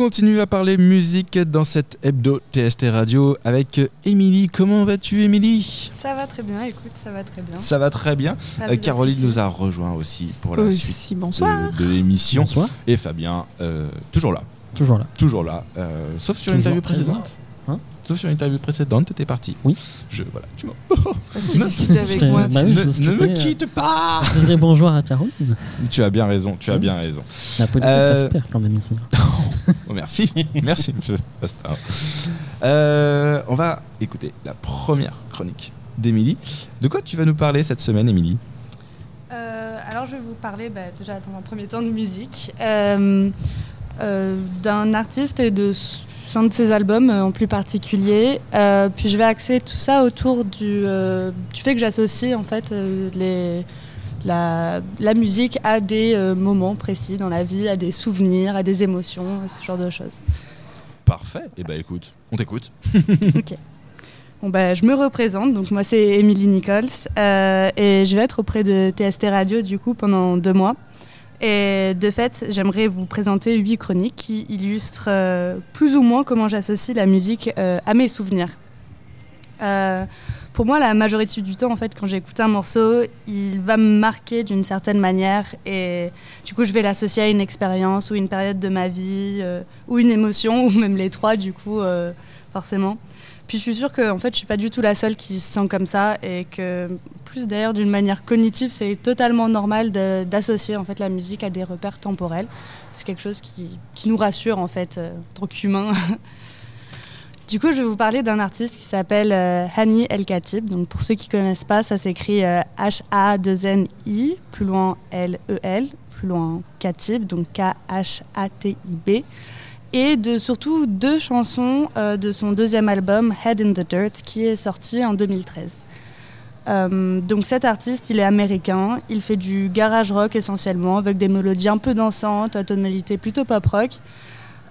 On continue à parler musique dans cette hebdo TST Radio avec Émilie. Comment vas-tu Émilie? Ça va très bien, écoute, ça va très bien. Ça va très bien. Euh, Caroline nous a rejoint aussi pour la Aussi, suite bonsoir. de, de l'émission. Bonsoir. Et Fabien, euh, toujours là. Toujours là. Toujours là. Euh, sauf sur l'interview précédente. Hein? Sauf sur l'interview précédente, t'es parti. Oui. Je, voilà, tu m'as- C'est parce qu'il discutait avec moi. bah oui, ne, je ne me quitte pas Je disais bonjour à Caroline. Tu as bien raison, tu as Oui. bien raison. La politique, Euh, ça se perd quand même ici. Merci, merci monsieur. Euh, on va écouter la première chronique d'Émilie. De quoi tu vas nous parler cette semaine, Émilie? Euh, alors je vais vous parler bah, déjà dans un premier temps de musique, euh, d'un artiste et de un de ses albums en plus particulier. Puis je vais axer tout ça autour du, du fait que j'associe en fait les, la, la musique à des euh, moments précis dans la vie, à des souvenirs, à des émotions, ce genre de choses. Parfait. Eh ben écoute, on t'écoute. Bon, bah, je me représente, donc moi c'est Émilie Nichols euh, et je vais être auprès de TST Radio du coup pendant deux mois. Et de fait, j'aimerais vous présenter huit chroniques qui illustrent euh, plus ou moins comment j'associe la musique euh, à mes souvenirs. Pour moi, la majorité du temps, en fait, quand j'écoute un morceau, il va me marquer d'une certaine manière et du coup, je vais l'associer à une expérience ou une période de ma vie euh, ou une émotion ou même les trois, du coup, euh, forcément. Puis je suis sûre que en fait, je suis pas du tout la seule qui se sent comme ça et que plus d'ailleurs d'une manière cognitive, c'est totalement normal d'associer en fait la musique à des repères temporels. C'est quelque chose qui, qui nous rassure en fait euh, en tant qu'humains. du coup, je vais vous parler d'un artiste qui s'appelle euh, Hani El Khatib. Donc pour ceux qui connaissent pas, ça s'écrit euh, H A 2 N I, plus loin L E plus loin Khatib, donc K H A T I B et de surtout deux chansons euh, de son deuxième album Head in the Dirt qui est sorti en 2013. Euh, donc cet artiste, il est américain, il fait du garage rock essentiellement avec des mélodies un peu dansantes, à tonalité plutôt pop rock.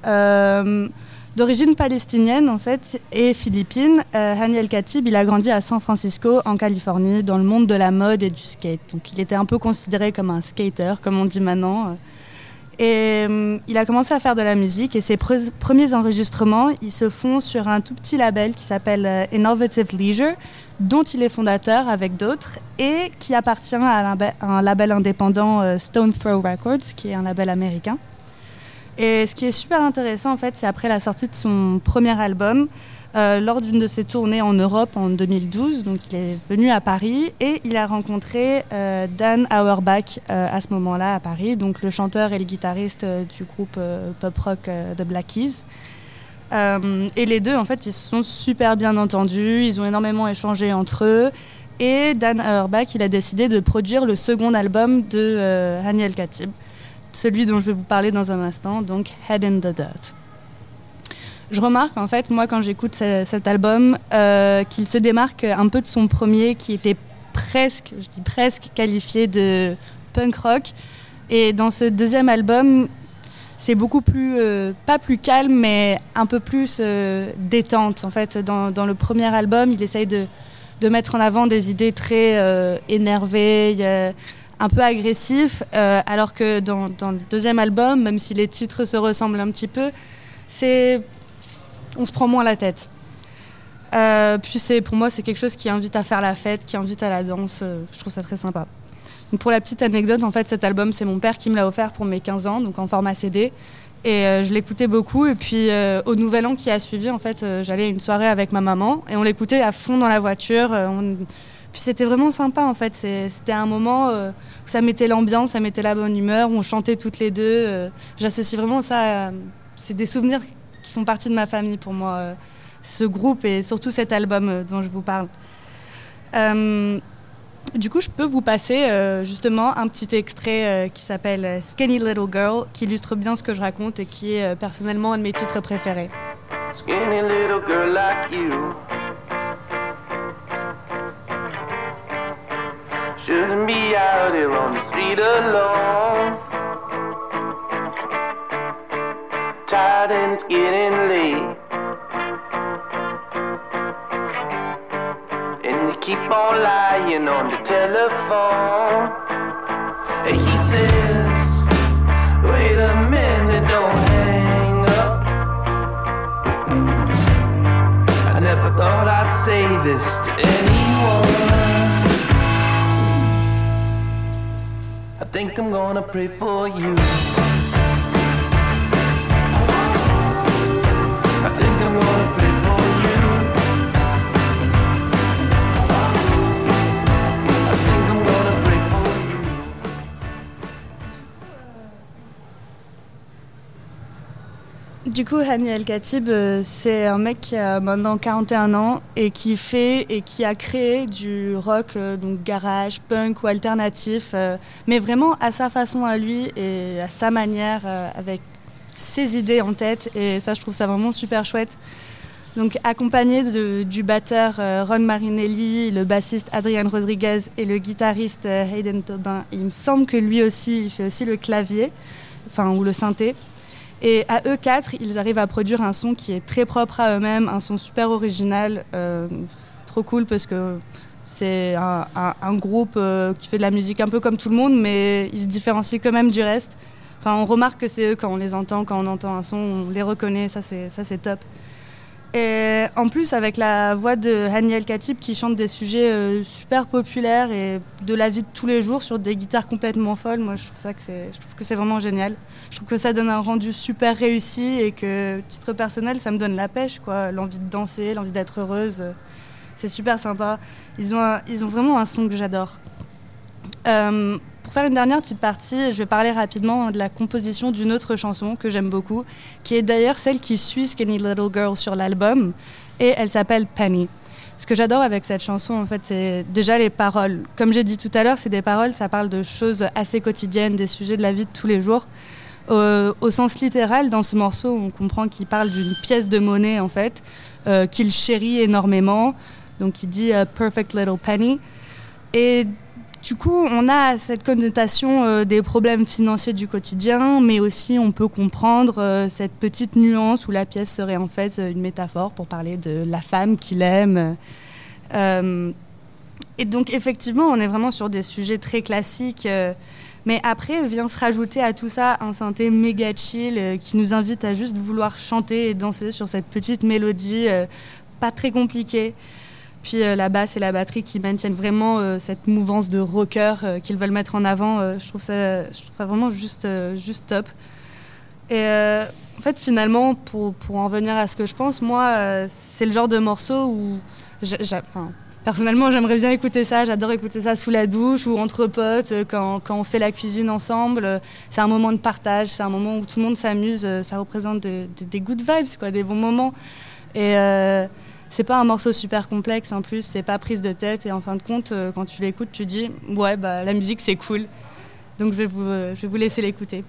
Euh, D'origine palestinienne en fait et philippine, euh, Hani Khatib, il a grandi à San Francisco en Californie dans le monde de la mode et du skate. Donc il était un peu considéré comme un skater, comme on dit maintenant. Et euh, il a commencé à faire de la musique et ses pre- premiers enregistrements, ils se font sur un tout petit label qui s'appelle euh, Innovative Leisure, dont il est fondateur avec d'autres et qui appartient à un label indépendant euh, Stone Throw Records, qui est un label américain. Et ce qui est super intéressant, en fait, c'est après la sortie de son premier album, euh, lors d'une de ses tournées en Europe en 2012, donc il est venu à Paris et il a rencontré euh, Dan Auerbach euh, à ce moment-là à Paris, donc le chanteur et le guitariste du groupe pop rock The Black Keys. Et les deux, en fait, ils se sont super bien entendus, ils ont énormément échangé entre eux. Et Dan Auerbach, il a décidé de produire le second album de euh, Hani El Khatib, celui dont je vais vous parler dans un instant, donc Head in the Dirt. Je remarque en fait, moi, quand j'écoute ce- cet album, euh, qu'il se démarque un peu de son premier, qui était presque, je dis presque, qualifié de punk rock. Et dans ce deuxième album, c'est beaucoup plus, euh, pas plus calme, mais un peu plus euh, détente. En fait, dans, le premier album, il essaye de, mettre en avant des idées très énervées, un peu agressifs, euh, alors que dans, le deuxième album, même si les titres se ressemblent un petit peu, c'est on se prend moins la tête. Euh, puis c'est pour moi c'est quelque chose qui invite à faire la fête, qui invite à la danse. euh, je trouve ça très sympa. Pour la petite anecdote, en fait cet album c'est mon père qui me l'a offert pour mes 15 ans, donc en format CD. Et je l'écoutais beaucoup. Et puis au Nouvel An qui a suivi, en fait, j'allais à une soirée avec ma maman et on l'écoutait à fond dans la voiture. C'était vraiment sympa en fait. C'était un moment euh, où ça mettait l'ambiance, ça mettait la bonne humeur, on chantait toutes les deux. euh, J'associe vraiment ça. à- C'est des souvenirs qui font partie de ma famille pour moi. euh, ce groupe et surtout cet album euh, dont je vous parle. Euh, du coup, je peux vous passer euh, justement un petit extrait euh, qui s'appelle euh, Skinny Little Girl, qui illustre bien ce que je raconte et qui est euh, personnellement un de mes titres préférés. Skinny little girl like you Shouldn't be out here on the street alone. Tired and it's getting late. And you keep on lying on the telephone. And he says, Wait a minute, don't hang up. I never thought I'd say this to anyone. Think I'm gonna pray for you. Du coup, Hani El Khatib, euh, c'est un mec qui a maintenant 41 ans et qui fait et qui a créé du rock, euh, donc garage, punk ou alternatif, euh, mais vraiment à sa façon à lui et à sa manière, avec ses idées en tête. Et ça, je trouve ça vraiment super chouette. Donc, accompagné du batteur Ron Marinelli, le bassiste Adrian Rodriguez et le guitariste Hayden Tobin. Il me semble que lui aussi, il fait aussi le clavier, enfin, ou le synthé. Et à eux quatre, ils arrivent à produire un son qui est très propre à eux-mêmes, un son super original. euh, c'est trop cool parce que c'est un, groupe euh, qui fait de la musique un peu comme tout le monde, mais ils se différencient quand même du reste. Enfin, on remarque que c'est eux quand on les entend, quand on entend un son, on les reconnaît, ça c'est top. Et en plus, avec la voix de Hani El Khatib qui chante des sujets euh, super populaires et de la vie de tous les jours sur des guitares complètement folles, moi je trouve, ça que c'est, je trouve que c'est vraiment génial. Je trouve que ça donne un rendu super réussi et que, titre personnel, ça me donne la pêche, quoi. L'envie de danser, l'envie d'être heureuse. C'est super sympa. Ils ont, ils ont vraiment un son que j'adore. Euh, pour faire une dernière petite partie, je vais parler rapidement de la composition d'une autre chanson que j'aime beaucoup, qui est d'ailleurs celle qui suit Skinny Little Girl sur l'album, et elle s'appelle Penny. Ce que j'adore avec cette chanson, en fait, c'est déjà les paroles. Comme j'ai dit tout à l'heure, c'est des paroles, ça parle de choses assez quotidiennes, des sujets de la vie de tous les jours. Euh, au sens littéral, dans ce morceau, on comprend qu'il parle d'une pièce de monnaie, en fait, euh, qu'il chérit énormément. Donc, il dit euh, Perfect Little Penny. Et du coup, on a cette connotation euh, des problèmes financiers du quotidien, mais aussi on peut comprendre euh, cette petite nuance où la pièce serait en fait une métaphore pour parler de la femme qu'il aime. Euh, et donc, effectivement, on est vraiment sur des sujets très classiques. mais après, vient se rajouter à tout ça un synthé méga chill qui nous invite à juste vouloir chanter et danser sur cette petite mélodie pas très compliquée. Puis euh, la basse et la batterie qui maintiennent vraiment euh, cette mouvance de rocker euh, qu'ils veulent mettre en avant. je, trouve ça, je trouve vraiment juste, juste top. Et en fait, finalement, pour, pour en venir à ce que je pense, moi, c'est le genre de morceau où. personnellement, j'aimerais bien écouter ça. J'adore écouter ça sous la douche ou entre potes, quand, quand on fait la cuisine ensemble. C'est un moment de partage, c'est un moment où tout le monde s'amuse. Ça représente des, good vibes, quoi, des bons moments. Et. C'est pas un morceau super complexe en plus, c'est pas prise de tête et en fin de compte, euh, quand tu l'écoutes, tu dis ouais bah la musique c'est cool. Donc je vais euh, je vais vous laisser l'écouter.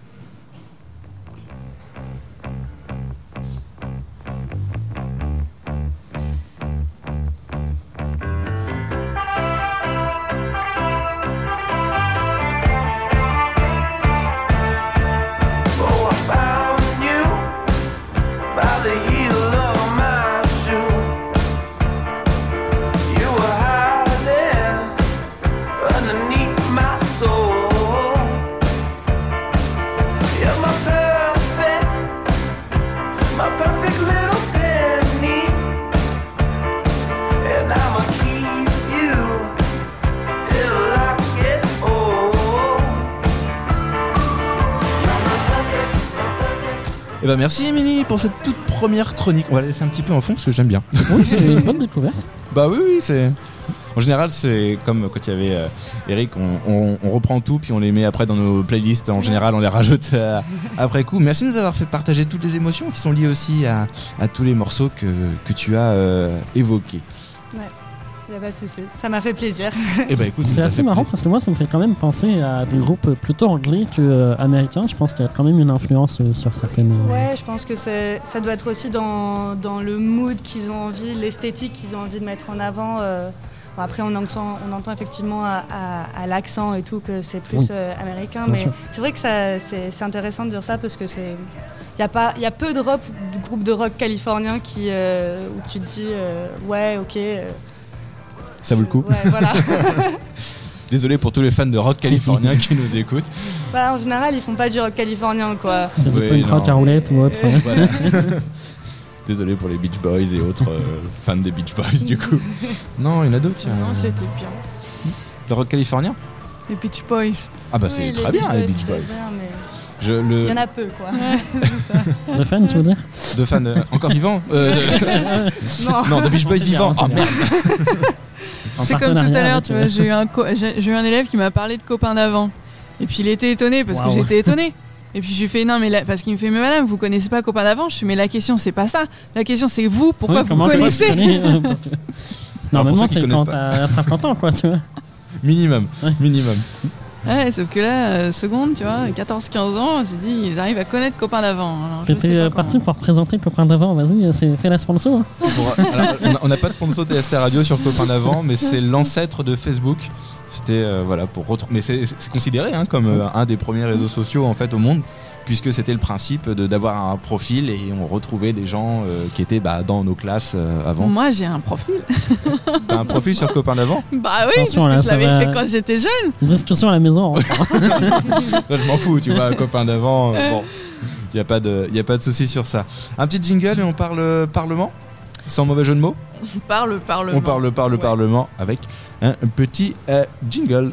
Eh ben merci Émilie pour cette toute première chronique. On va la laisser un petit peu en fond parce que j'aime bien. Oui, c'est une bonne découverte. Bah oui, oui, c'est. En général, c'est comme quand il y avait euh, Eric, on, on- on reprend tout puis on les met après dans nos playlists. En général, on les rajoute euh, après coup. Merci de nous avoir fait partager toutes les émotions qui sont liées aussi à, à tous les morceaux que, que tu as euh, évoqués. Y a pas de souci, ça m'a fait plaisir. Bah écoute, C'est assez marrant plaisir. parce que moi, ça me fait quand même penser à des groupes plutôt anglais que euh, américains. Je pense qu'il y a quand même une influence euh, sur certaines. euh, Ouais, je pense que ça doit être aussi dans, dans le mood qu'ils ont envie, l'esthétique qu'ils ont envie de mettre en avant. euh. Bon, après, on entend, on entend effectivement à, à- à l'accent et tout que c'est plus Oui. euh, américain, Bien mais c'est vrai que c'est c'est intéressant de dire ça parce que c'est. Il y, a pas- y a peu de, rock, de groupes de rock californiens qui, euh, où tu te dis euh, ouais, ok. euh, Ça vaut le coup. Ouais, voilà. Désolé pour tous les fans de rock californien qui nous écoutent. Bah, en général, ils font pas du rock californien, quoi. C'est du punk rock à roulette ou autre. Voilà. Désolé pour les Beach Boys et autres euh, fans des Beach Boys du coup. Non, il y en a d'autres. il y a- Non, c'était bien. Le rock californien Les Beach Boys. Ah bah c'est très bien les Beach Boys. Je, le, Il y en a peu, quoi. De fans, tu veux dire de fans euh, encore vivants Euh, de- non. Non, de Beach Boys vivants. Oh merde. C'est comme tout à l'heure, tu euh, vois, j'ai eu, un j'ai eu un élève qui m'a parlé de copains d'avant. Et puis il était étonné parce que j'étais étonné. Et puis je lui ai fait non mais la- parce qu'il me fait mais madame vous connaissez pas copains d'avant? Je suis mais la question c'est pas ça. La question c'est vous pourquoi oui, vous connaissez? connais, euh, parce que- Normalement, c'est quand t'as 50 ans, quoi, tu vois. Minimum, Ouais. minimum. Ouais sauf que là euh, seconde tu vois 14-15 ans j'ai dit ils arrivent à connaître copains d'avant. Sais T'étais euh, parti pour présenter Copain d'avant, vas-y, euh, c'est- fais la sponsor. hein. On n'a pas de sponsor TST Radio sur Copain d'avant, mais c'est l'ancêtre de Facebook. C'était euh, voilà pour retrouver. Mais c'est c'est considéré hein, comme euh, un des premiers réseaux sociaux en fait au monde, puisque c'était le principe de- d'avoir un profil et on retrouvait des gens euh, qui étaient bah, dans nos classes euh, avant. Moi j'ai un profil. T'as un profil sur Copain d'avant? Bah oui Attention, parce là, que je l'avais va- fait quand j'étais jeune. Discussion à la maison. hein. Là, je m'en fous, tu vois, Copain d'avant. euh, bon, il y a pas de, y a pas de souci sur ça. Un petit jingle et on parle parlement, sans mauvais jeu de mots? On parle parlement. On parle parle Ouais. parlement avec un petit euh, jingle.